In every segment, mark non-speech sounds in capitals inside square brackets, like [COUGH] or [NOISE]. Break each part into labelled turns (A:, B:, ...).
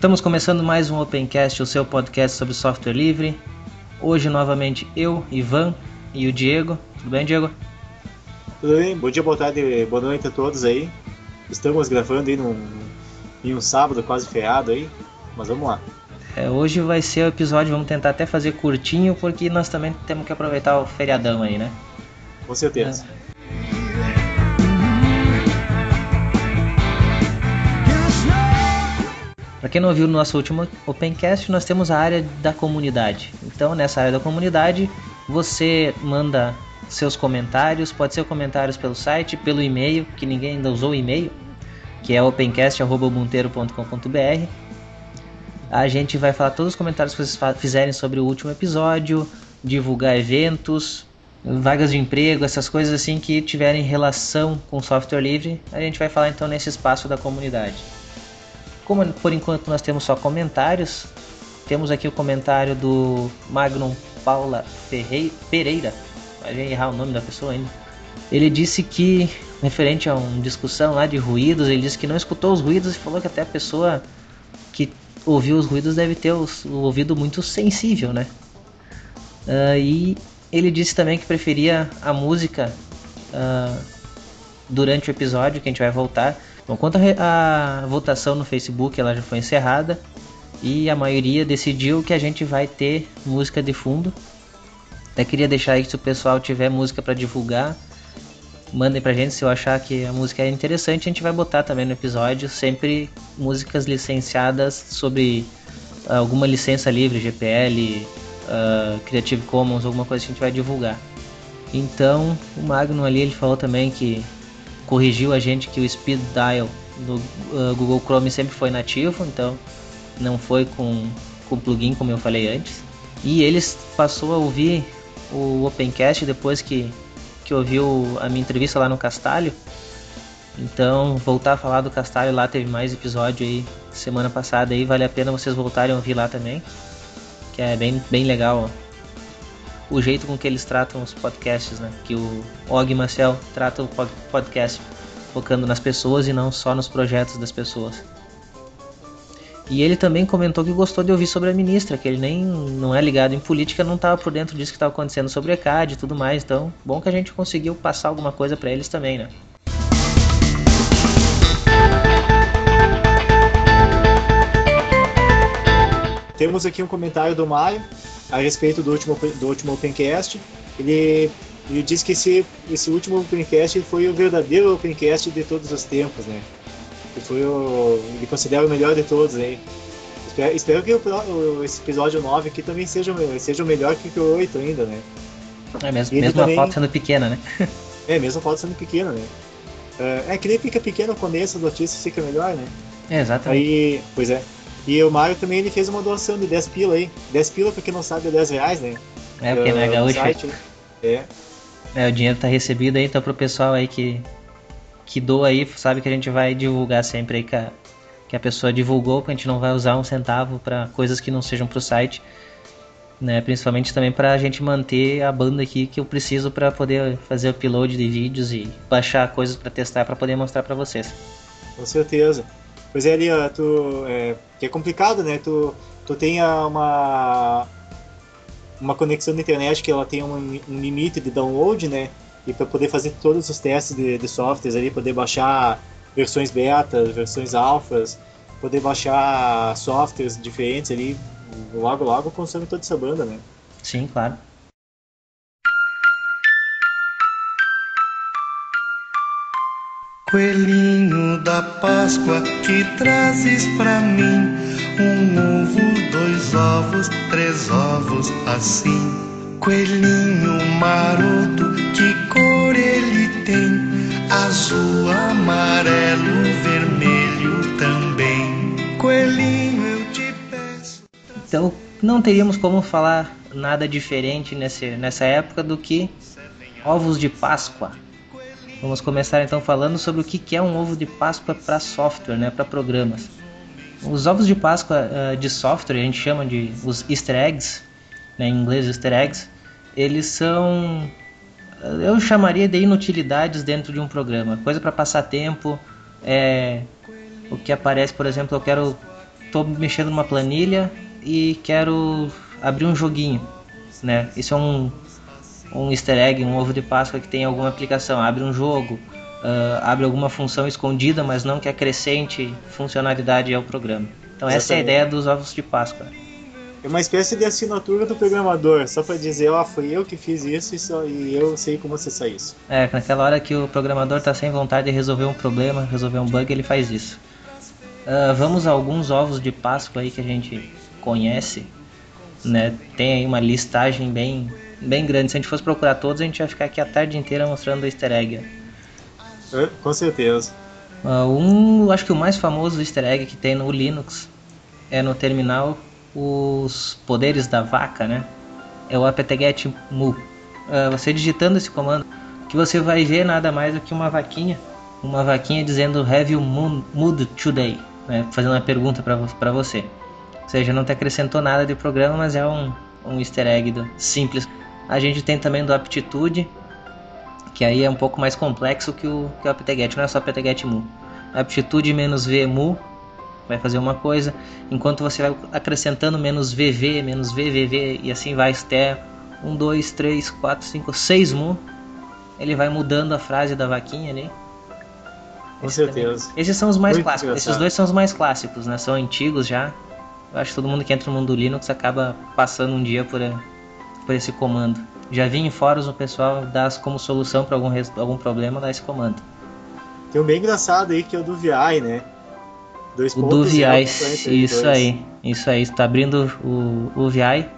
A: Estamos começando mais um Opencast, o seu podcast sobre software livre. Hoje novamente eu, Ivan e o Diego. Tudo bem, Diego?
B: Tudo bem? Bom dia, boa tarde, boa noite a todos aí. Estamos gravando aí num, em um sábado quase feriado aí, mas vamos lá.
A: É, hoje vai ser o episódio, vamos tentar até fazer curtinho, porque nós também temos que aproveitar o feriadão aí, né?
B: Com certeza. É.
A: Para quem não viu no nosso último Opencast, nós temos a área da comunidade. Então, nessa área da comunidade, você manda seus comentários, pode ser comentários pelo site, pelo e-mail, que ninguém ainda usou o e-mail, que é opencast.monteiro.com.br. A gente vai falar todos os comentários que vocês fizerem sobre o último episódio, divulgar eventos, vagas de emprego, essas coisas assim que tiverem relação com software livre, a gente vai falar então nesse espaço da comunidade. Como por enquanto nós temos só comentários, temos aqui o comentário do Magnum Paula Ferrei, Pereira. Vai errar o nome da pessoa ainda. Ele disse que, referente a uma discussão lá de ruídos, ele disse que não escutou os ruídos e falou que até a pessoa que ouviu os ruídos deve ter o ouvido muito sensível, né? Uh, e ele disse também que preferia a música uh, durante o episódio, que a gente vai voltar, Bom, quanto votação no Facebook, ela já foi encerrada e a maioria decidiu que a gente vai ter música de fundo. Até queria deixar aí que se o pessoal tiver música para divulgar, mandem pra gente se eu achar que a música é interessante, a gente vai botar também no episódio, sempre músicas licenciadas sobre alguma licença livre, GPL, uh, Creative Commons, alguma coisa que a gente vai divulgar. Então, o Magnum ali ele falou também que corrigiu a gente que o speed dial do uh, Google Chrome sempre foi nativo, então não foi com com plugin como eu falei antes. E eles passou a ouvir o Opencast depois que que ouviu a minha entrevista lá no Castalho. Então, voltar a falar do Castalho lá teve mais episódio aí semana passada aí, vale a pena vocês voltarem a ouvir lá também, que é bem bem legal o jeito com que eles tratam os podcasts, né? Que o Og Marcel trata o podcast focando nas pessoas e não só nos projetos das pessoas. E ele também comentou que gostou de ouvir sobre a ministra, que ele nem não é ligado em política, não estava por dentro disso que estava acontecendo sobre a ECAD e tudo mais. Então, bom que a gente conseguiu passar alguma coisa para eles também, né?
B: Temos aqui um comentário do Maio a respeito do último, do último Opencast. Ele, ele disse que esse, esse último Opencast foi o verdadeiro Opencast de todos os tempos, né? Que foi o, ele considera o melhor de todos aí. Espero, espero que o, esse episódio 9 aqui também seja, seja o melhor que o 8 ainda, né?
A: É mesmo, mesmo também, a foto sendo pequena, né?
B: é, mesmo a foto sendo pequena, né? É, é que nem fica pequeno quando essa notícia fica melhor, né?
A: É, exatamente.
B: Aí, pois é. E o Mario também ele fez uma doação de 10 pila aí. 10 pila, pra quem não sabe, é 10 reais, né?
A: É, porque não é gaúcho. Site,
B: né? É.
A: É, o dinheiro tá recebido aí, então pro pessoal aí que, que doa aí, sabe que a gente vai divulgar sempre aí que a, que a pessoa divulgou, que a gente não vai usar um centavo para coisas que não sejam pro site. Né, principalmente também para a gente manter a banda aqui que eu preciso para poder fazer upload de vídeos e baixar coisas para testar para poder mostrar para vocês.
B: Com certeza. Pois é, ali, tu, é, que é complicado, né? Tu, tu tem uma, uma conexão na internet que ela tem um, um limite de download, né? E para poder fazer todos os testes de, de softwares ali, poder baixar versões beta, versões alfas, poder baixar softwares diferentes ali, logo logo consome toda essa banda, né?
A: Sim, claro.
C: Coelhinho da Páscoa que trazes pra mim um ovo, dois ovos, três ovos assim. Coelhinho maroto, que cor ele tem? Azul, amarelo, vermelho também. Coelhinho, eu te peço.
A: Então, não teríamos como falar nada diferente nesse, nessa época do que ovos de Páscoa. Vamos começar então falando sobre o que é um ovo de Páscoa para software, né, para programas. Os ovos de Páscoa uh, de software, a gente chama de os Easter eggs, né, em inglês Easter eggs, eles são, eu chamaria de inutilidades dentro de um programa, coisa para passar tempo, é, o que aparece, por exemplo, eu quero tô mexendo numa planilha e quero abrir um joguinho, né? Isso é um, um easter egg, um ovo de Páscoa que tem alguma aplicação. Abre um jogo, uh, abre alguma função escondida, mas não que acrescente funcionalidade ao programa. Então Exatamente. essa é a ideia dos ovos de Páscoa.
B: É uma espécie de assinatura do programador, só para dizer, ó, oh, foi eu que fiz isso e, só, e eu sei como acessar isso.
A: É, naquela hora que o programador está sem vontade de resolver um problema, resolver um bug, ele faz isso. Uh, vamos a alguns ovos de Páscoa aí que a gente conhece, né? Tem aí uma listagem bem, bem grande. Se a gente fosse procurar todos, a gente ia ficar aqui a tarde inteira mostrando o easter egg.
B: Com certeza.
A: Uh, um, acho que o mais famoso easter egg que tem no Linux é no terminal os poderes da vaca, né? É o apt-get mu. Uh, você digitando esse comando, que você vai ver nada mais do que uma vaquinha, uma vaquinha dizendo Have you mood today? Né? Fazendo uma pergunta para você. Ou seja, não te acrescentou nada de programa, mas é um, um easter egg do, simples. A gente tem também do aptitude, que aí é um pouco mais complexo que o, que o apt-get, não é só apt-get mu. Aptitude menos v mu vai fazer uma coisa, enquanto você vai acrescentando menos VV, menos VVV e assim vai até 1, 2, 3, 4, 5, 6 mu, ele vai mudando a frase da vaquinha ali.
B: Com Esse certeza.
A: Também. Esses são os mais Muito clássicos. Engraçado. Esses dois são os mais clássicos, né? São antigos já. Acho que todo mundo que entra no mundo do Linux acaba passando um dia por, por esse comando. Já vi em fóruns o pessoal dar como solução para algum, algum problema dar esse comando.
B: Tem um bem engraçado aí que é o do VI, né?
A: Dois o do VI, isso aí, isso aí. Está abrindo o, o VI,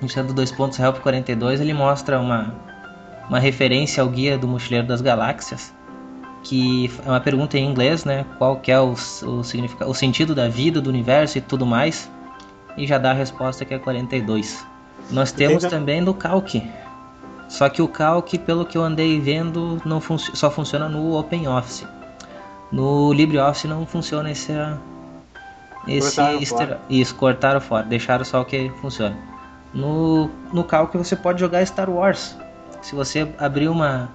A: iniciando dois pontos Help 42, ele mostra uma, uma referência ao guia do Mochileiro das Galáxias, que é uma pergunta em inglês, né? Qual que é o, o, significado, o sentido da vida, do universo e tudo mais, e já dá a resposta que é 42. Nós temos também do Calc, só que o Calc, pelo que eu andei vendo, não fun só funciona no OpenOffice. No LibreOffice não funciona esse esse cortaram fora. isso cortaram fora, deixaram só o que funciona. No no Calc você pode jogar Star Wars. Se você abrir uma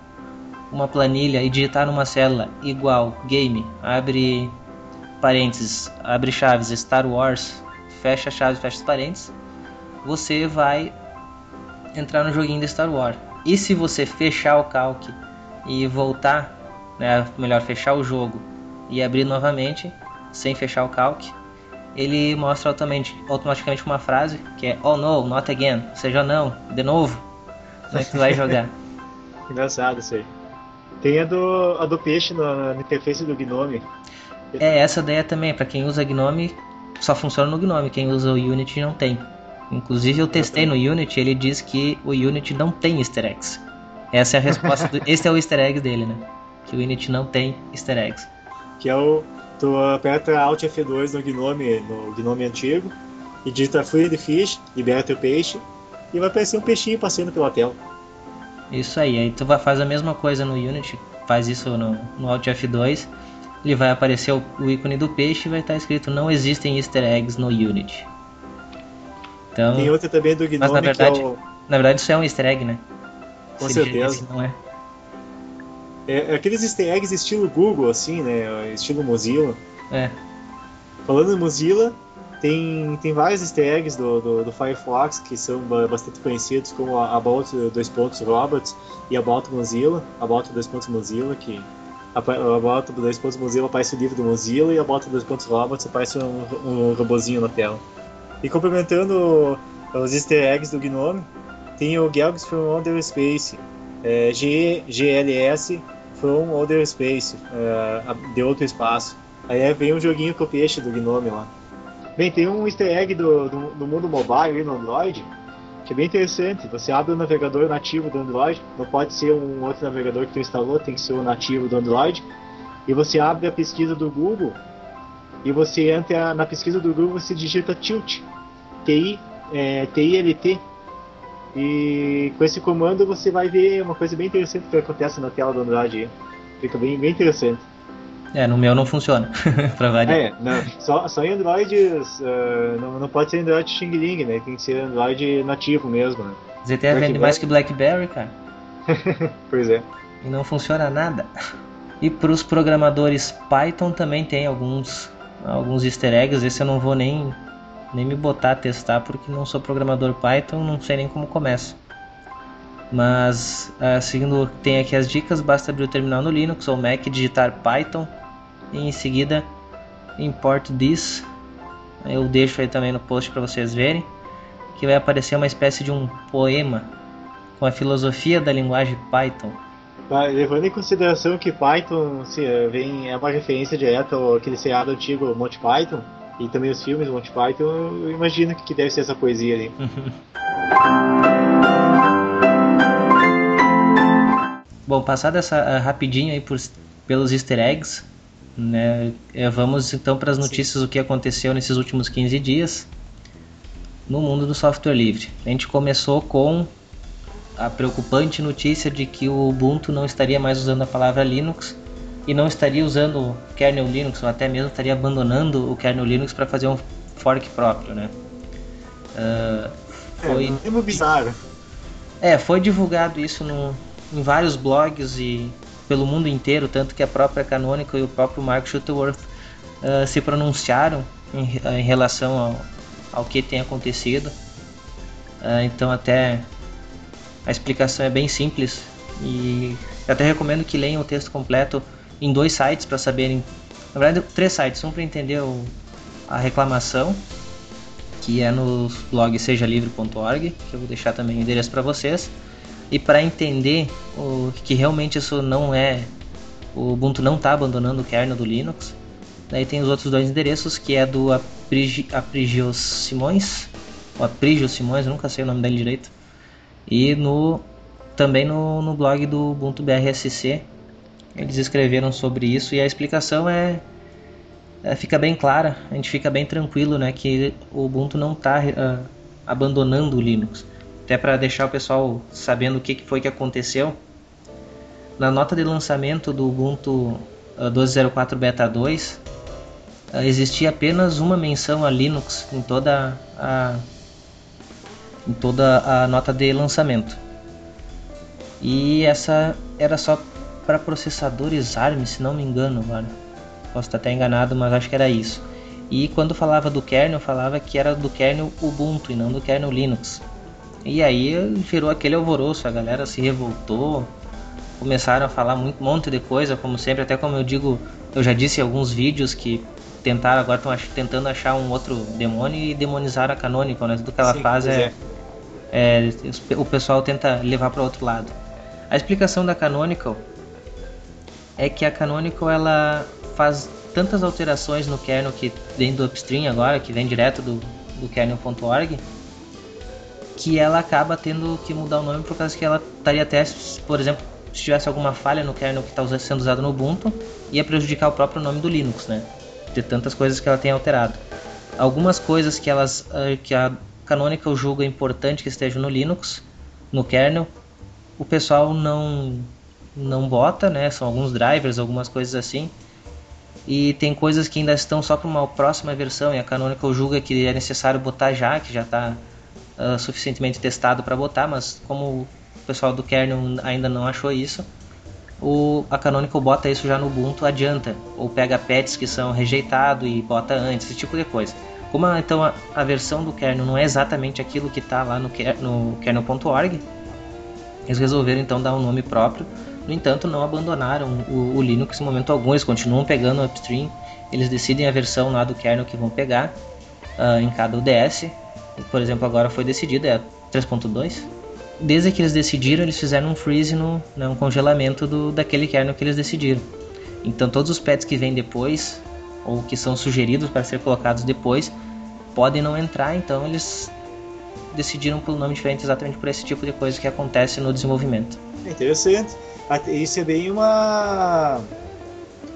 A: uma planilha e digitar numa célula igual game, abre parênteses, abre chaves Star Wars, fecha chaves, fecha os parênteses, você vai entrar no joguinho de Star Wars. E se você fechar o calc e voltar, né, melhor fechar o jogo e abrir novamente, sem fechar o calc, ele mostra automaticamente, automaticamente uma frase que é Oh no, not again, ou seja, não, de novo. Como é que tu vai [LAUGHS] jogar?
B: Engraçado isso aí. Tem a do, a do peixe na, na interface do Gnome.
A: É, essa ideia também, para quem usa Gnome, só funciona no Gnome, quem usa o Unity não tem. Inclusive eu testei no Unity, ele diz que o Unity não tem easter eggs. Essa é a resposta, do, [LAUGHS] esse é o easter egg dele, né? Que o Unity não tem easter eggs.
B: Que é o tu aperta Alt F2 no Gnome, no Gnome antigo e digita Free Fish, liberta o peixe e vai aparecer um peixinho passando pela tela.
A: Isso aí, aí tu vai fazer a mesma coisa no Unity, faz isso no, no Alt F2, ele vai aparecer o, o ícone do peixe e vai estar escrito não existem easter eggs no Unity.
B: Então, Tem outra também do Gnome
A: mas na verdade,
B: é o...
A: na verdade isso é um easter egg, né?
B: Com Se certeza. Não é. é. É aqueles easter eggs estilo Google, assim, né? Estilo Mozilla.
A: É.
B: Falando em Mozilla, tem, tem vários easter eggs do, do, do Firefox que são bastante conhecidos, como a About 2 pontos Robots e About Mozilla, About 2 pontos Mozilla, que a About 2 pontos Mozilla aparece o livro do Mozilla e a About 2 pontos Robots aparece um, um robozinho na tela. E complementando os easter eggs do Gnome, tem o Gelgs from Outer Space, é, GLS from Outer Space, é, de outro espaço. Aí vem um joguinho com o peixe do Gnome lá. Bem, tem um easter egg do, do, do mundo mobile no Android, que é bem interessante. Você abre o navegador nativo do Android, não pode ser um outro navegador que tu instalou, tem que ser o nativo do Android. E você abre a pesquisa do Google e você entra na pesquisa do Google, você digita tilt, TI, é, TILT, e com esse comando você vai ver uma coisa bem interessante que acontece na tela do Android. Fica bem, bem interessante.
A: É, no meu não funciona, [LAUGHS] pra variar.
B: É, não, só, só em Androids, uh, não, não pode ser Android Xing Ling, né? Tem que ser Android nativo mesmo, né?
A: ZTE vende mais que BlackBerry, cara. [LAUGHS]
B: pois é.
A: E não funciona nada. E para os programadores Python também tem alguns alguns easter eggs. Esse eu não vou nem, nem me botar a testar porque não sou programador Python, não sei nem como começa. Mas uh, seguindo tem aqui as dicas, basta abrir o terminal no Linux ou Mac, digitar Python e em seguida import this. Eu deixo aí também no post para vocês verem que vai aparecer uma espécie de um poema com a filosofia da linguagem Python.
B: levando em consideração que Python se, é, vem, é uma referência direta ao aquele seriado antigo Monty Python e também os filmes Monty Python, eu imagino que deve ser essa poesia ali. [LAUGHS]
A: Bom, passada essa uh, rapidinho aí por, pelos easter eggs, né, eh, vamos então para as notícias do que aconteceu nesses últimos 15 dias no mundo do software livre. A gente começou com a preocupante notícia de que o Ubuntu não estaria mais usando a palavra Linux e não estaria usando o kernel Linux ou até mesmo estaria abandonando o kernel Linux para fazer um fork próprio, né?
B: Uh, foi é, é bizarro.
A: É, foi divulgado isso no, em vários blogs e pelo mundo inteiro, tanto que a própria Canonical e o próprio Mark Shuttleworth uh, se pronunciaram em, em relação ao, ao que tem acontecido. Uh, então até a explicação é bem simples e até recomendo que leiam o texto completo em dois sites para saberem, na verdade três sites, um para entender o, a reclamação que é no blog sejalivre.org, que eu vou deixar também o endereço para vocês, e para entender o, que realmente isso não é o Ubuntu não está abandonando o kernel do Linux. Daí tem os outros dois endereços, que é do Aprigio Simões, o Aprigio Simões, nunca sei o nome dele direito, e no também no, no blog do Ubuntu BRSC. Eles escreveram sobre isso e a explicação é, é fica bem clara, a gente fica bem tranquilo, né, que o Ubuntu não está uh, ah, abandonando o Linux. Até para deixar o pessoal sabendo o que, foi que aconteceu. Na nota de lançamento do Ubuntu uh, ah, 12.04 Beta 2, uh, existia apenas uma menção a Linux em toda a em toda a nota de lançamento. E essa era só para processadores ARM, se não me engano, mano. Posso estar até enganado, mas acho que era isso. E quando falava do kernel, falava que era do kernel Ubuntu e não do kernel Linux. E aí gerou aquele alvoroço, a galera se revoltou, começaram a falar muito, um monte de coisa, como sempre, até como eu digo, eu já disse em alguns vídeos que tentaram, agora estão tentando achar um outro demônio e demonizar a Canonical, né? Tudo que ela Sim, faz é, é é, o pessoal tenta levar para outro lado. A explicação da Canonical é que a Canonical ela faz tantas alterações no kernel que vem do upstream agora, que vem direto do, do kernel.org, que ela acaba tendo que mudar o nome por causa que ela estaria até, por exemplo, se tivesse alguma falha no kernel que está sendo usado no Ubuntu, ia prejudicar o próprio nome do Linux, né? De tantas coisas que ela tem alterado. Algumas coisas que elas ah, que a Canonical julga importante que esteja no Linux, no kernel. O pessoal não não bota, né? São alguns drivers, algumas coisas assim. E tem coisas que ainda estão só para uma próxima versão e a Canonical julga que é necessário botar já, que já está uh, suficientemente testado para botar, mas como o pessoal do kernel ainda não achou isso, o, a Canonical bota isso já no Ubuntu, adianta. Ou pega patches que são rejeitados e bota antes, esse tipo de coisa. Como então a, a, versão do kernel não é exatamente aquilo que está lá no, no kernel.org, eles resolveram então dar um nome próprio. No entanto, não abandonaram o, o Linux em momento algum, eles continuam pegando o upstream, eles decidem a versão lá do kernel que vão pegar uh, em cada UDS. Por exemplo, agora foi decidido, é 3.2. Desde que eles decidiram, eles fizeram um freeze, no, né, um congelamento do, daquele kernel que eles decidiram. Então todos os pets que vêm depois, ou que são sugeridos para ser colocados depois, podem não entrar, então eles decidiram por um nome diferente exatamente por esse tipo de coisa que acontece no desenvolvimento.
B: É interessante. Isso é bem uma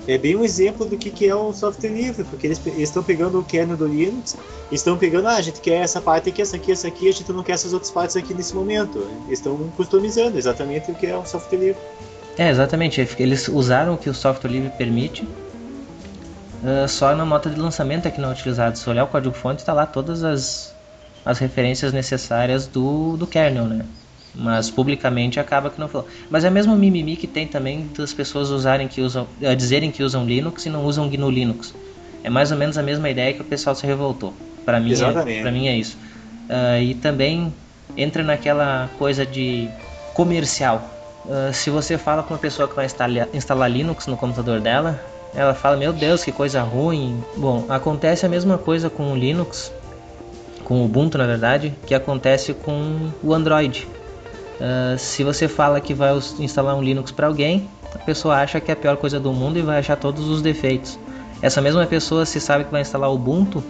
B: é bem um exemplo do que, que é o software livre, porque eles estão pegando o kernel do Linux, estão pegando, ah, a gente quer essa parte aqui, essa aqui, essa aqui, a gente não quer essas outras partes aqui nesse momento. Estão customizando exatamente o que é o software livre.
A: É, exatamente. Eles usaram o que o software livre permite uh, só na nota de lançamento é que não é utilizado. Se olhar o código-fonte, está lá todas as, as referências necessárias do, do kernel, né? Mas publicamente acaba que não falou. Mas é mesmo mimimi que tem também das pessoas usarem que usam, uh, dizerem que usam Linux e não usam GNU Linux. É mais ou menos a mesma ideia que o pessoal se revoltou. Para mim,
B: Exatamente.
A: é, pra mim é isso. Uh, e também entra naquela coisa de comercial. Uh, se você fala com uma pessoa que vai instalar, instalar Linux no computador dela, ela fala: Meu Deus, que coisa ruim. Bom, acontece a mesma coisa com o Linux, com o Ubuntu na verdade, que acontece com o Android. Uh, se você fala que vai instalar um Linux para alguém, a pessoa acha que é a pior coisa do mundo e vai achar todos os defeitos. Essa mesma pessoa, se sabe que vai instalar Ubuntu,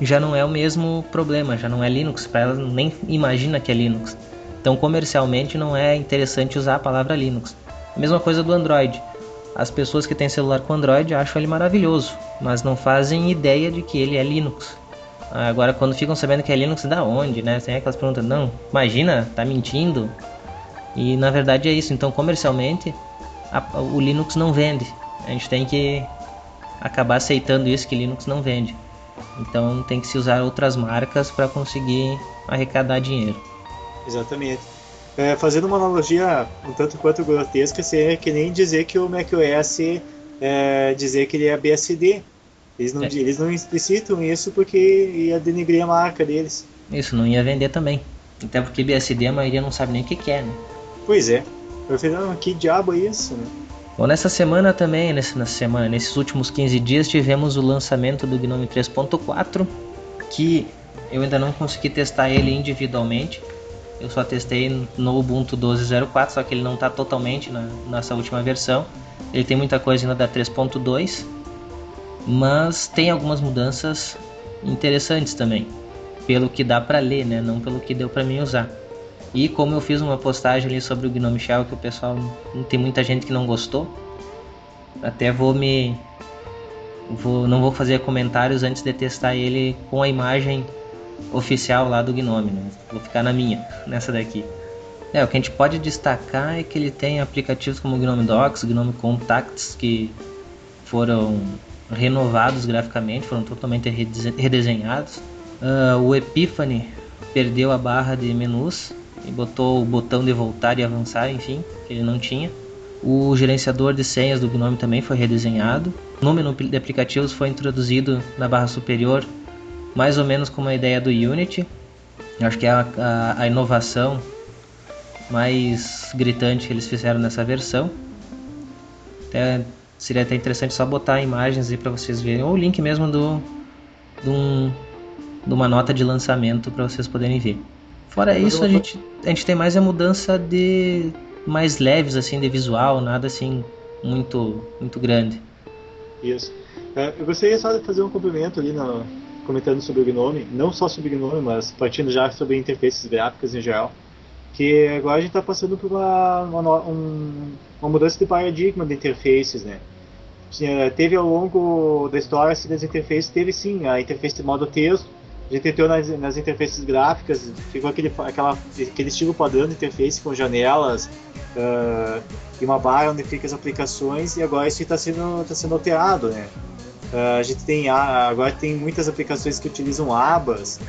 A: já não é o mesmo problema, já não é Linux, para ela nem imagina que é Linux. Então, comercialmente, não é interessante usar a palavra Linux. A mesma coisa do Android. As pessoas que têm celular com Android acham ele maravilhoso, mas não fazem ideia de que ele é Linux. Agora, quando ficam sabendo que é Linux, da onde, né? Tem aquelas perguntas, não, imagina, tá mentindo? E na verdade é isso. Então, comercialmente, a, o Linux não vende. A gente tem que acabar aceitando isso que Linux não vende. Então tem que se usar outras marcas para conseguir arrecadar dinheiro.
B: Exatamente. É, fazendo uma analogia um tanto quanto grotesca, seria que nem dizer que o macOS é, dizer que ele é BSD. Eles não, é. eles não explicitam isso porque ia denegrir a marca deles.
A: Isso, não ia vender também. Até porque BSD a maioria não sabe nem o que, que é, né?
B: Pois é. Eu falei, não, que diabo é isso, né?
A: Bom, nessa semana também, nessa semana, nesses últimos 15 dias, tivemos o lançamento do Gnome 3.4, que eu ainda não consegui testar ele individualmente. Eu só testei no Ubuntu 12.04, só que ele não está totalmente na, nessa última versão. Ele tem muita coisa ainda da 3.2, mas tem algumas mudanças interessantes também, pelo que dá para ler, né? Não pelo que deu para mim usar. E como eu fiz uma postagem ali sobre o Gnome Shell que o pessoal tem muita gente que não gostou, até vou me vou, não vou fazer comentários antes de testar ele com a imagem oficial lá do Gnome, né? vou ficar na minha, [LAUGHS] nessa daqui. É, o que a gente pode destacar é que ele tem aplicativos como o Gnome Docs, Gnome Contacts que foram renovados graficamente, foram totalmente redesenhados. Uh, o Epiphany perdeu a barra de menus e botou o botão de voltar e avançar, enfim, que ele não tinha. O gerenciador de senhas do Gnome também foi redesenhado. O menu de aplicativos foi introduzido na barra superior, mais ou menos como a ideia do Unity. Eu acho que é a, a, a inovação mais gritante que eles fizeram nessa versão. Até, seria até interessante só botar imagens aí para vocês verem, ou o link mesmo do, do um, de uma nota de lançamento para vocês poderem ver. Fora isso, a gente, a gente tem mais a mudança de mais leves assim de visual, nada assim muito muito grande.
B: Isso. É, eu gostaria só de fazer um complemento ali no, comentando sobre o Gnome, não só sobre o Gnome, mas partindo já sobre interfaces gráficas em geral, que agora a gente está passando por uma, uma, um, uma mudança de paradigma de interfaces, né? Teve ao longo da história assim, das interfaces, teve sim a interface de modo texto, a gente tentou nas, nas interfaces gráficas, ficou aquele, aquela, aquele estilo padrão de interface com janelas uh, e uma barra onde fica as aplicações, e agora isso está sendo, tá sendo alterado, né? Uh, a gente tem agora tem muitas aplicações que utilizam abas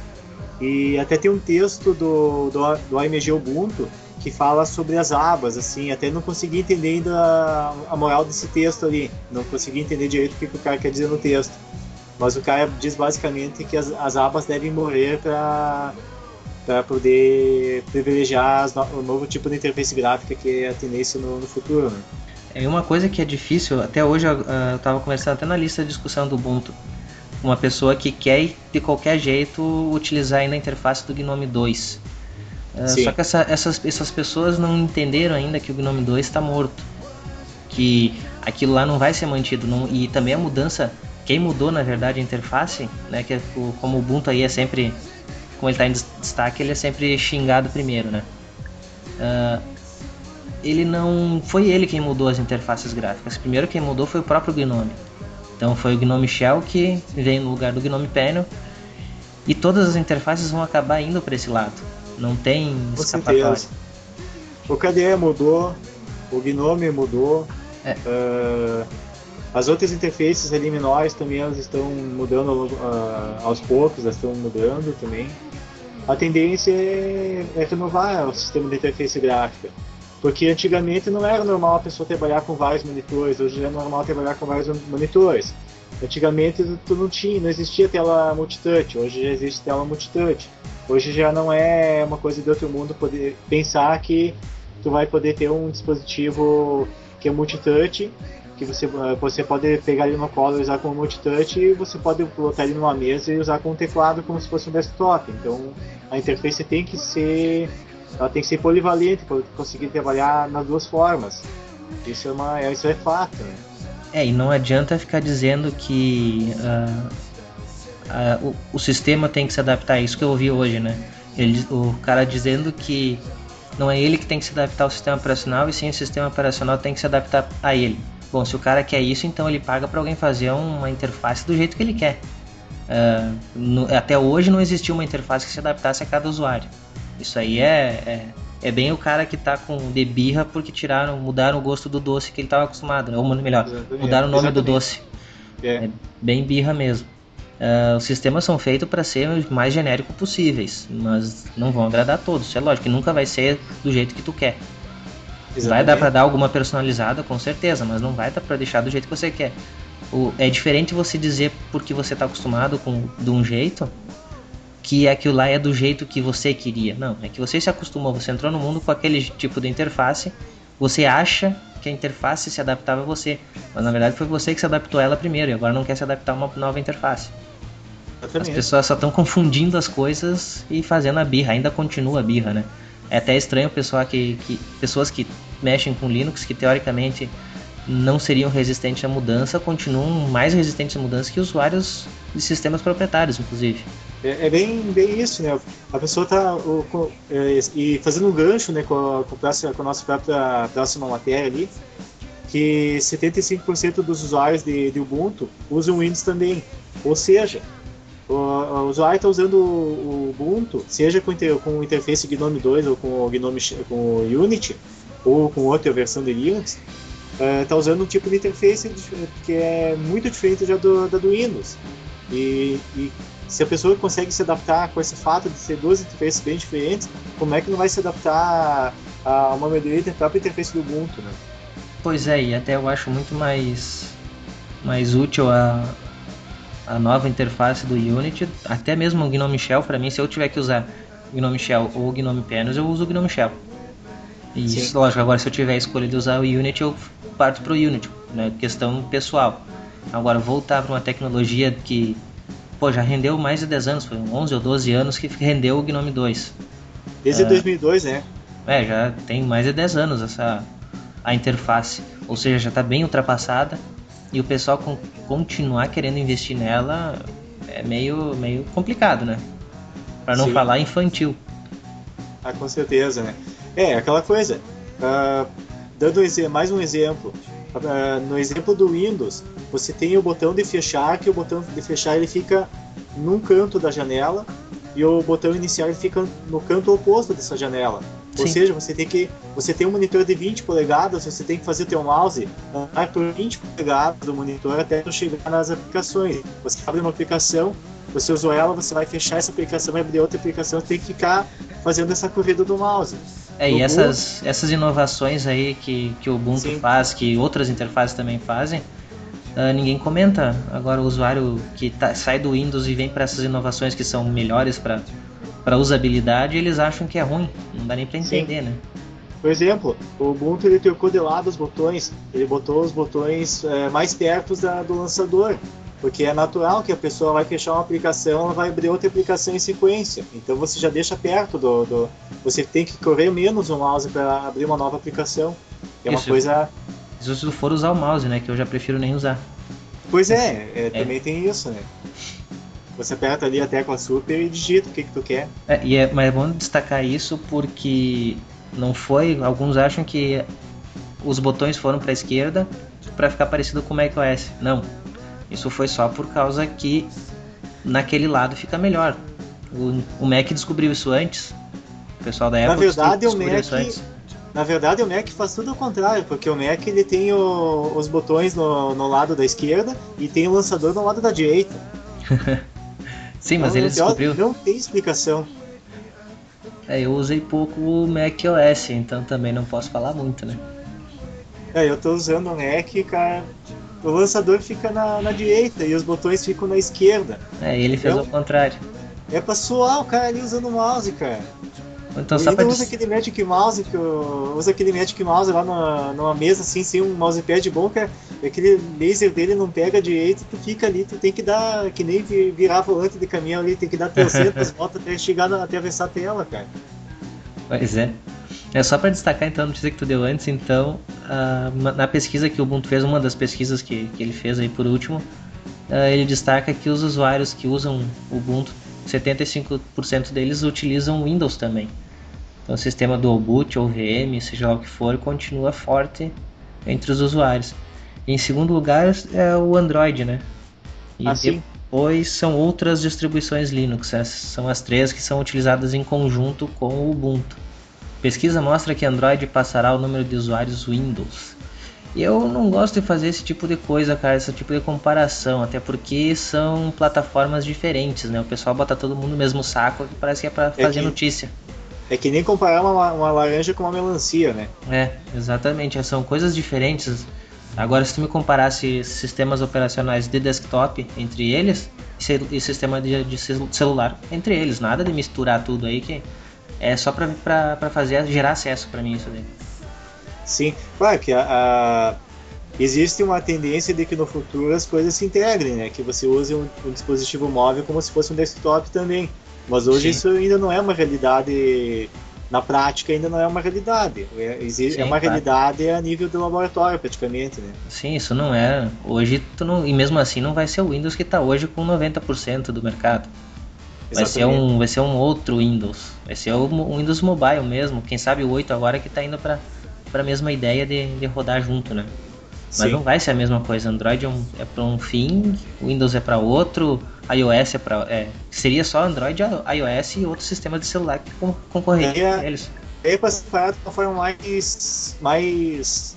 B: e até tem um texto do, do, do AMG Ubuntu que fala sobre as abas, assim, até não consegui entender ainda a, moral desse texto ali, não consegui entender direito o que, o cara quer dizer no texto. Mas o cara diz basicamente que as, as abas devem morrer para para poder privilegiar no, o novo tipo de interface gráfica que é a tendência no, no futuro. Né?
A: É uma coisa que é difícil, até hoje eu estava conversando até na lista de discussão do Ubuntu, uma pessoa que quer de qualquer jeito utilizar ainda a interface do Gnome 2. Uh, só que essa, essas, essas pessoas não entenderam ainda que o Gnome 2 está morto. Que aquilo lá não vai ser mantido. Não, e também a mudança quem mudou, na verdade, a interface, né, que é como o Ubuntu aí é sempre, como ele está em destaque, ele é sempre xingado primeiro, né? Uh, ele não foi ele quem mudou as interfaces gráficas. Primeiro quem mudou foi o próprio Gnome. Então foi o Gnome Shell que veio no lugar do Gnome Panel e todas as interfaces vão acabar indo para esse lado. Não tem escapatória.
B: O KDE mudou, o Gnome mudou. É. Uh, as outras interfaces ali menores também elas estão mudando uh, aos poucos, elas estão mudando também. A tendência é, é renovar o sistema de interface gráfica. Porque antigamente não era normal a pessoa trabalhar com vários monitores, hoje é normal trabalhar com vários monitores. Antigamente tu não tinha, não existia tela multitouch, hoje já existe tela multitouch. Hoje já não é uma coisa de outro mundo poder pensar que tu vai poder ter um dispositivo que é multitouch, que você, você pode pegar ele no colo e usar como multitouch e você pode botar ele numa mesa e usar com um teclado como se fosse um desktop. Então a interface tem que ser ela tem que ser polivalente para conseguir trabalhar nas duas formas. Isso é, uma, isso é fato. Né?
A: É, e não adianta ficar dizendo que uh, o, o, sistema tem que se adaptar. É isso que eu ouvi hoje, né? Ele, o cara dizendo que não é ele que tem que se adaptar ao sistema operacional, e sim o sistema operacional tem que se adaptar a ele. Bom, se o cara quer isso, então ele paga para alguém fazer uma interface do jeito que ele quer. Uh, no, até hoje não existiu uma interface que se adaptasse a cada usuário. Isso aí é, é, é bem o cara que tá com de birra porque tiraram, mudaram o gosto do doce que ele estava acostumado, né? ou melhor, Exatamente. mudaram o nome Exatamente. do doce. É. é. bem birra mesmo. Uh, os sistemas são feitos para ser o mais genérico possíveis, mas não vão agradar a todos. É lógico que nunca vai ser do jeito que tu quer. Exatamente. Vai dar para dar alguma personalizada, com certeza, mas não vai dar para deixar do jeito que você quer. O, é diferente você dizer porque você está acostumado com de um jeito que aquilo lá é do jeito que você queria. Não, é que você se acostumou, você entrou no mundo com aquele tipo de interface, você acha que a interface se adaptava a você, mas na verdade foi você que se adaptou a ela primeiro e agora não quer se adaptar a uma nova interface. As pessoas só estão confundindo as coisas e fazendo a birra, ainda continua a birra, né? É até estranho pessoal que, que, pessoas que mexem com Linux, que teoricamente não seriam resistentes à mudança, continuam mais resistentes à mudança que usuários de sistemas proprietários, inclusive.
B: É, é, bem, bem isso, né? A pessoa está é, e fazendo um gancho né, com, a, com, a, com a nossa própria próxima matéria ali, que 75% dos usuários de, de, Ubuntu usam Windows também. Ou seja, o, o usuário está usando o, o, Ubuntu, seja com, com o interface GNOME 2 ou com o GNOME com o Unity, ou com outra versão de Linux, está é, usando um tipo de interface que é muito diferente da do, da do Windows. E, e se a pessoa consegue se adaptar com esse fato de ser duas interfaces bem diferentes, como é que não vai se adaptar a uma melhoria da própria interface do Ubuntu, né?
A: Pois é, e até eu acho muito mais, mais útil a, a nova interface do Unity, até mesmo o Gnome Shell, para mim, se eu tiver que usar Gnome Shell ou Gnome Panos, eu uso o Gnome Shell. E Sim. lógico, agora se eu tiver a escolha de usar o Unity, eu parto para o Unity, né? questão pessoal. Agora, voltar para uma tecnologia que pô, já rendeu mais de 10 anos, foi 11 ou 12 anos que rendeu o Gnome 2.
B: Desde uh, 2002, né?
A: É, já tem mais de 10 anos essa a interface, ou seja, já está bem ultrapassada e o pessoal continuar querendo investir nela é meio, meio complicado, né? Para não Sim. falar infantil.
B: Ah, com certeza, né? É, aquela coisa. Uh, dando mais um exemplo, Uh, no exemplo do Windows, você tem o botão de fechar, que o botão de fechar ele fica num canto da janela e o botão iniciar ele fica no canto oposto dessa janela. Sim. Ou seja, você tem que você tem um monitor de 20 polegadas, você tem que fazer o teu mouse andar por 20 polegadas do monitor até chegar nas aplicações. Você abre uma aplicação, você usou ela, você vai fechar essa aplicação, vai abrir outra aplicação, tem que ficar fazendo essa corrida do mouse.
A: É, e essas, essas inovações aí que, que o Ubuntu Sim. faz, que outras interfaces também fazem, uh, ninguém comenta. Agora o usuário que tá, sai do Windows e vem para essas inovações que são melhores para usabilidade, eles acham que é ruim. Não dá nem para entender, Sim. né?
B: Por exemplo, o Ubuntu ele trocou de lado os botões, ele botou os botões é, mais perto da, do lançador. Porque é natural que a pessoa vai fechar uma aplicação, ela vai abrir outra aplicação em sequência. Então você já deixa perto do. do você tem que correr menos o mouse para abrir uma nova aplicação. É uma Isso. coisa.
A: Se for usar o mouse, né? Que eu já prefiro nem usar.
B: Pois é, é, é. também tem isso, né? Você aperta ali a tecla super e digita o que, que tu quer.
A: É, e é, mas é bom destacar isso porque não foi. Alguns acham que os botões foram para a esquerda para ficar parecido com o macOS. Não, isso foi só por causa que naquele lado fica melhor. O, o Mac descobriu isso antes. O pessoal da Apple
B: na verdade, o Mac, isso antes. Na verdade, o Mac faz tudo ao contrário, porque o Mac ele tem o, os botões no, no lado da esquerda e tem o lançador no lado da direita. [LAUGHS]
A: Sim, mas então, ele descobriu.
B: Não tem explicação.
A: É, eu usei pouco o Mac OS, então também não posso falar muito, né?
B: É, eu tô usando o Mac, cara, o lançador fica na, na direita e os botões ficam na esquerda.
A: É, ele fez
B: Eu-
A: o contrário.
B: É pra suar o cara ali usando o mouse, cara.
A: Então só pra
B: usa aquele Magic Mouse que eu, usa aquele Magic Mouse lá numa, numa mesa assim, sem um mousepad bom, cara. E aquele laser dele não pega direito, tu fica ali, tu tem que dar, que nem vi- virar volante de caminhão ali, tem que dar 300 [LAUGHS] voltas até chegar na, até atravessar a tela, cara.
A: Pois é. É só para destacar então a notícia que tu deu antes, então, ma- na pesquisa que o Ubuntu fez, uma das pesquisas que, que ele fez aí por último, ah, ele destaca que os usuários que usam o Ubuntu, 75% deles utilizam Windows também. Então o sistema do boot ou VM, seja lá o que for, continua forte entre os usuários. E em segundo lugar é o Android, né? E
B: Ah, sim.
A: depois são outras distribuições Linux, essas são as três que são utilizadas em conjunto com o Ubuntu. Pesquisa mostra que Android passará o número de usuários Windows. E eu não gosto de fazer esse tipo de coisa, cara, esse tipo de comparação, até porque são plataformas diferentes, né? O pessoal bota todo mundo no mesmo saco que parece que é pra
B: É
A: fazer
B: que-
A: notícia.
B: É que nem comparar uma, uma laranja com uma melancia, né?
A: É, exatamente, são coisas diferentes. Agora, se tu me comparasse sistemas operacionais de desktop entre eles e sistema de, de cel- celular entre eles, nada de misturar tudo aí que é só pra fazer gerar acesso pra mim isso daí.
B: Sim, claro que a, a- existe uma tendência de que no futuro as coisas se integrem, né? Que você use um, um dispositivo móvel como se fosse um desktop também. Mas hoje
A: Sim.
B: isso ainda não é uma realidade, na prática ainda não é uma realidade. É, exi-
A: Sim,
B: é uma
A: claro.
B: realidade a nível do laboratório praticamente, né?
A: Sim, isso não é. Hoje tu não, e mesmo assim não vai ser o Windows que tá hoje com 90% do mercado. Vai ser
B: Exatamente.
A: um, vai ser um outro Windows. Vai ser o Windows Mobile mesmo. Quem sabe o 8 agora que tá indo para para a mesma ideia de, de rodar junto, né? Mas
B: Sim.
A: não vai ser a mesma coisa. Android é, um, é para um fim, Windows é para outro, iOS é para é, seria só Android, iOS e outros sistemas de celular que con- concorreriam
B: É.
A: a eles.
B: É para separar de uma forma mais, mais,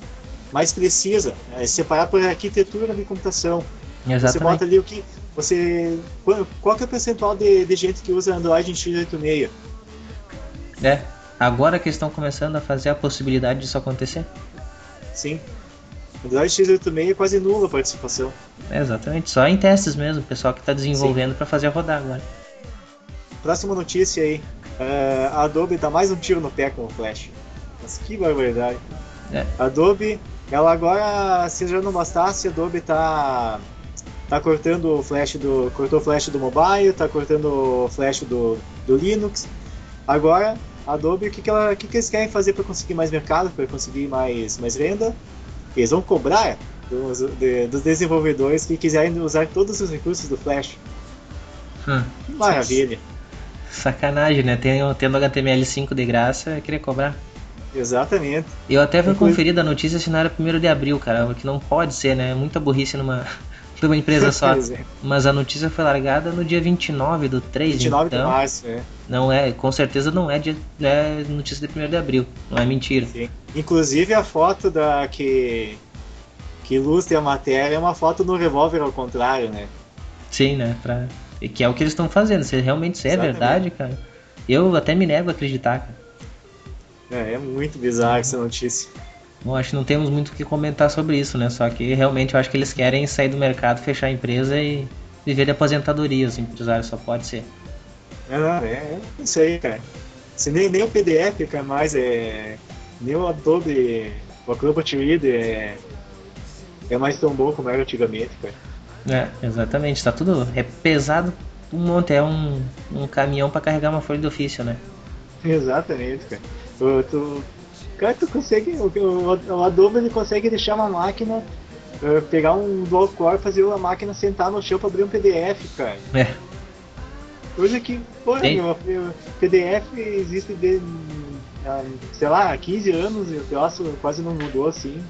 B: mais precisa, é separar por arquitetura de computação. Você bota
A: Exatamente.
B: ali o que você qual, qual que é o percentual de, de gente que usa Android em x86?
A: É. Agora que estão começando a fazer a possibilidade disso acontecer.
B: Sim. Android x86 é quase nula a participação.
A: É, exatamente, só em testes mesmo, o pessoal que está desenvolvendo para fazer rodar agora.
B: Próxima notícia aí. É, a Adobe dá mais um tiro no pé com o Flash. Mas que barbaridade.
A: É.
B: A Adobe, ela agora, se já não bastasse, a Adobe tá, tá cortando o flash do. cortou o flash do mobile, tá cortando o flash do, do Linux. Agora, a Adobe, o que, que, ela, o que, que eles querem fazer para conseguir mais mercado, para conseguir mais, mais venda? Eles vão cobrar dos, de- dos desenvolvedores que quiserem usar todos os recursos do Flash.
A: Hum,
B: Que maravilha!
A: sacanagem, né? Tendo, tendo HTML5 de graça, eu queria cobrar.
B: Exatamente.
A: Eu até fui conferir da notícia se não era 1 de abril, cara, que não pode ser, né? Muita burrice numa, numa empresa só.
B: É.
A: Mas a notícia foi largada no dia 29 do 3,
B: 29
A: então
B: de março, né?
A: não é, com certeza não é, dia, é notícia de 1 de abril, não é mentira.
B: Sim. Inclusive a foto da que que ilustra a matéria é uma foto no revólver ao contrário, né?
A: Sim, né? Pra... Que é o que eles estão fazendo, se realmente isso é
B: Exatamente.
A: verdade, cara. Eu até me nego a acreditar, cara.
B: É, é muito bizarro essa notícia.
A: Bom, acho que não temos muito o que comentar sobre isso, né? Só que realmente eu acho que eles querem sair do mercado, fechar a empresa e viver de aposentadoria, os empresários só pode ser.
B: É, não, é, é isso aí, cara. Se nem, nem o PDF, cara, mais é. Nem o Adobe, o Acrobat Reader é, é mais tão bom como era antigamente, cara.
A: É, exatamente, tá tudo. É pesado um monte, é um, um caminhão pra carregar uma folha de ofício, né?
B: Exatamente, cara. Tu, tu, cara, tu consegue. O, o, o Adobe ele consegue deixar uma máquina. eh, pegar um dual core, fazer a máquina sentar no chão pra abrir um PDF, cara.
A: É,
B: Coisa que, meu, meu, PDF existe de, há, sei lá, há 15 anos e o troço quase não mudou assim.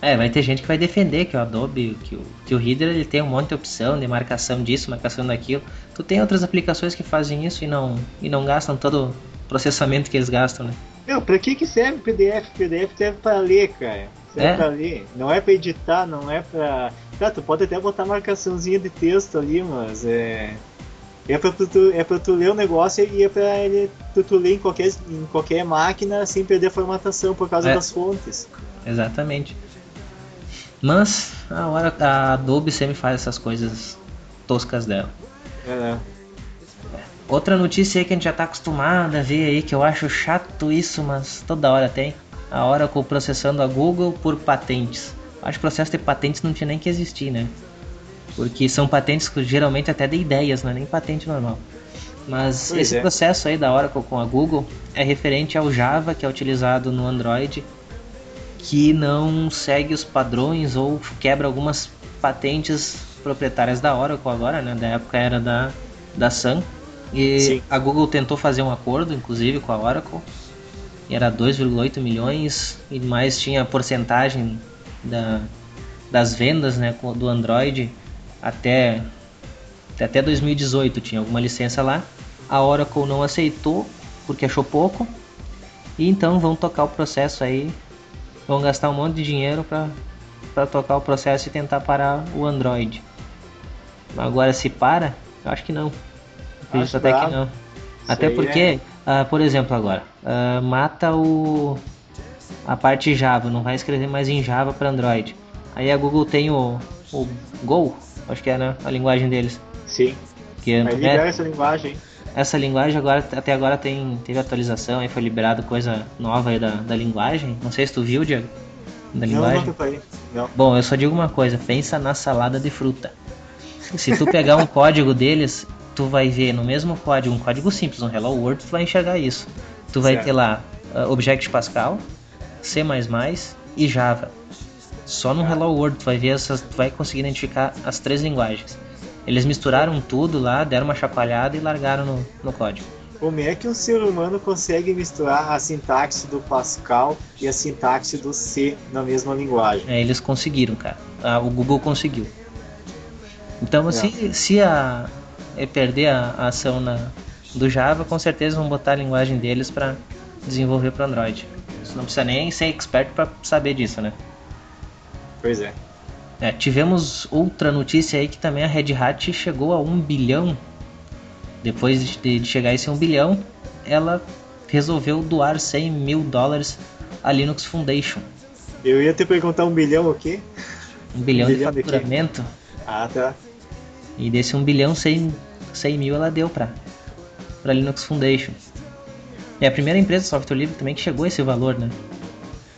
A: é, vai ter gente que vai defender que o Adobe, que o, que o Reader ele tem um monte de opção de marcação disso, marcação daquilo. Tu tem outras aplicações que fazem isso e não, e não gastam todo o processamento que eles gastam, né?
B: Meu, pra que que serve PDF? PDF serve pra ler, cara. Serve
A: É?
B: pra ler. Não é pra editar, não é pra. Cara, tu pode até botar marcaçãozinha de texto ali, mas é. É pra tu, é pra tu ler o negócio e é pra ele, tu, tu ler em qualquer, em qualquer máquina sem perder a formatação por causa
A: É.
B: das fontes.
A: Exatamente. Mas a hora a Adobe sempre faz essas coisas toscas dela.
B: É, né?
A: Outra notícia aí que a gente já tá acostumado a ver aí, que eu acho chato isso, mas toda hora tem. A Oracle processando a Google por patentes. Acho que o processo de patentes não tinha nem que existir, né? Porque são patentes geralmente até de ideias, não é nem patente normal. Mas
B: Pois
A: esse
B: é.
A: processo aí da Oracle com a Google é referente ao Java que é utilizado no Android, que não segue os padrões ou quebra algumas patentes proprietárias da Oracle agora, né? Da época era da, da Sun. E
B: Sim.
A: a Google tentou fazer um acordo, inclusive, com a Oracle. E era 2,8 milhões e mais tinha a porcentagem da, das vendas né, do Android até, até 2018 tinha alguma licença lá. A Oracle não aceitou porque achou pouco. E então vão tocar o processo aí. Vão gastar um monte de dinheiro para tocar o processo e tentar parar o Android. Agora se para, eu acho que não. Acredito até que não. Até
B: aí
A: porque, ah, por exemplo, agora, ah, mata o a parte Java, não vai escrever mais em Java para Android. Aí a Google tem o, o Go, acho que é né, a linguagem deles.
B: Sim.
A: Que é, é-
B: libera essa linguagem.
A: essa linguagem agora até agora tem teve atualização, aí foi liberado coisa nova aí da, da linguagem. Não sei se tu viu, Diego, da
B: Não,
A: linguagem.
B: não preparei. Não.
A: Bom, eu só digo uma coisa, pensa na salada de fruta. Se tu pegar um [LAUGHS] código deles, tu vai ver no mesmo código, um código simples, um Hello World, tu vai enxergar isso. Tu vai
B: Certo.
A: ter lá uh, Object Pascal, C++ e Java. Só no Hello World tu vai ver essas, tu vai conseguir identificar as três linguagens. Eles misturaram tudo lá, deram uma chacoalhada e largaram no, no código.
B: Como é que um ser humano consegue misturar a sintaxe do Pascal e a sintaxe do C na mesma linguagem?
A: É, eles conseguiram, cara. Ah, o Google conseguiu. Então,
B: É.
A: se, se a, perder a, a ação na, do Java, com certeza vão botar a linguagem deles para desenvolver para Android. Você não precisa nem ser expert para saber disso, né?
B: Pois é.
A: É, tivemos outra notícia aí que também a Red Hat chegou a um bilhão. Depois de, de chegar a esse um bilhão, ela resolveu doar 100 mil dólares à Linux Foundation.
B: Eu ia te perguntar um bilhão o quê?
A: Um bilhão, de
B: bilhão de
A: faturamento.
B: Ah, tá.
A: E desse 1 bilhão, 100, 100 mil ela deu pra, pra Linux Foundation. É a primeira empresa de software livre também que chegou a esse valor, né?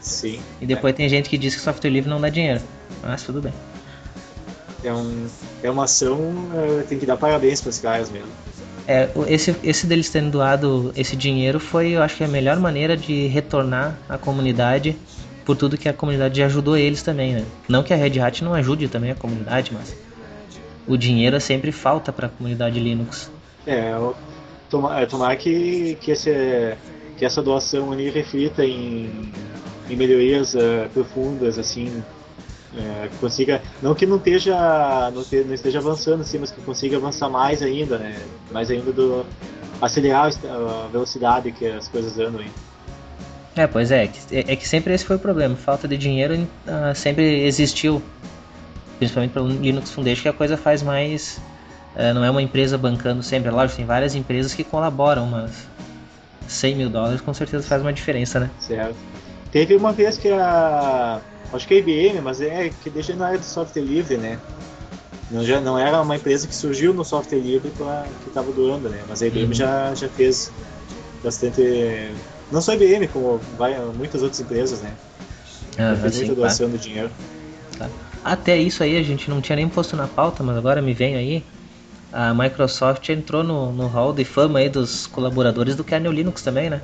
B: Sim.
A: E depois tem gente que diz que software livre não dá dinheiro. Mas tudo bem.
B: É, um, é uma ação, eh, tem que dar parabéns para os caras mesmo.
A: É, esse, esse deles terem doado esse dinheiro foi, eu acho que a melhor maneira de retornar à comunidade por tudo que a comunidade ajudou eles também, né? Não que a Red Hat não ajude também a comunidade, mas o dinheiro é sempre falta para a comunidade Linux.
B: É, é, tomara que, que, esse, que essa doação ali reflita em, em melhorias eh, profundas, assim, que consiga, não que não esteja, não, te- não esteja avançando, assim, mas que consiga avançar mais ainda, né? Mais ainda do acelerar a velocidade que as coisas andam aí.
A: É, pois é, é que- é, é que sempre esse foi o problema. Falta de dinheiro ah, sempre existiu. Principalmente para o Linux Foundation, que a coisa faz mais. ah, não é uma empresa bancando sempre. É Lógico, tem várias empresas que colaboram, mas 100 mil dólares com certeza faz uma diferença, né?
B: Certo. Teve uma vez que a. Acho que a IBM, mas é que desde na área do software livre, né? Não, já, não era uma empresa que surgiu no software livre pra, que estava doando, né? Mas a IBM
A: Uhum.
B: já, já fez bastante. Não só a IBM, como vai, muitas outras empresas, né? Já
A: Ah,
B: fez
A: sim,
B: muita
A: claro.
B: doação do dinheiro.
A: Até isso aí a gente não tinha nem posto na pauta, mas agora me vem aí. A Microsoft entrou no, no hall de fama aí dos colaboradores do kernel Linux também, né?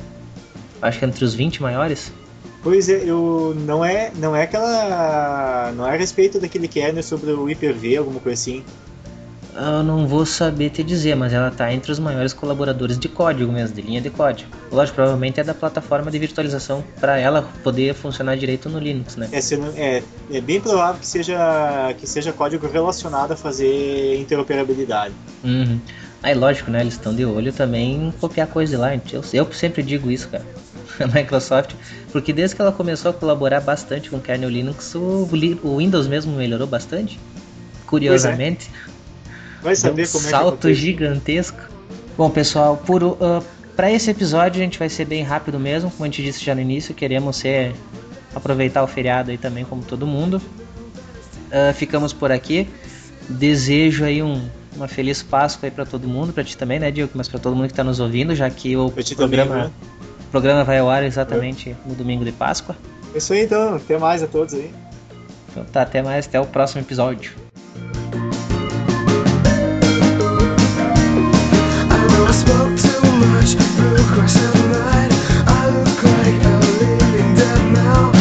A: Acho que entre os 20 maiores.
B: Pois é, eu não é, não é aquela, não é a respeito daquele kernel sobre o Hyper-V, alguma coisa assim.
A: Eu não vou saber te dizer, mas ela tá entre os maiores colaboradores de código mesmo, de linha de código. Lógico, provavelmente é da plataforma de virtualização para ela poder funcionar direito no Linux, né?
B: É, não- é, é bem provável que seja, que seja código relacionado a fazer interoperabilidade.
A: Uhum. Aí, lógico, né? Eles estão de olho também em copiar coisa de lá. Eu, eu sempre digo isso, cara. [LAUGHS] A Microsoft, porque desde que ela começou a colaborar bastante com o kernel Linux, o, o Windows mesmo melhorou bastante. Curiosamente.
B: Vai
A: Deu um
B: saber como é que
A: salto gigantesco. Bom, pessoal, por, uh, para esse episódio a gente vai ser bem rápido mesmo, como a gente disse já no início, queremos ser aproveitar o feriado aí também como todo mundo. uh, ficamos por aqui. Desejo aí um, uma feliz Páscoa aí para todo mundo, para ti também, né, Diego? Mas para todo mundo que está nos ouvindo, já que o programa, também, né? o programa vai ao ar exatamente no domingo de Páscoa.
B: É isso aí então, até mais a todos aí.
A: Então tá, até mais, até o próximo episódio. much night. I look like a living dead now.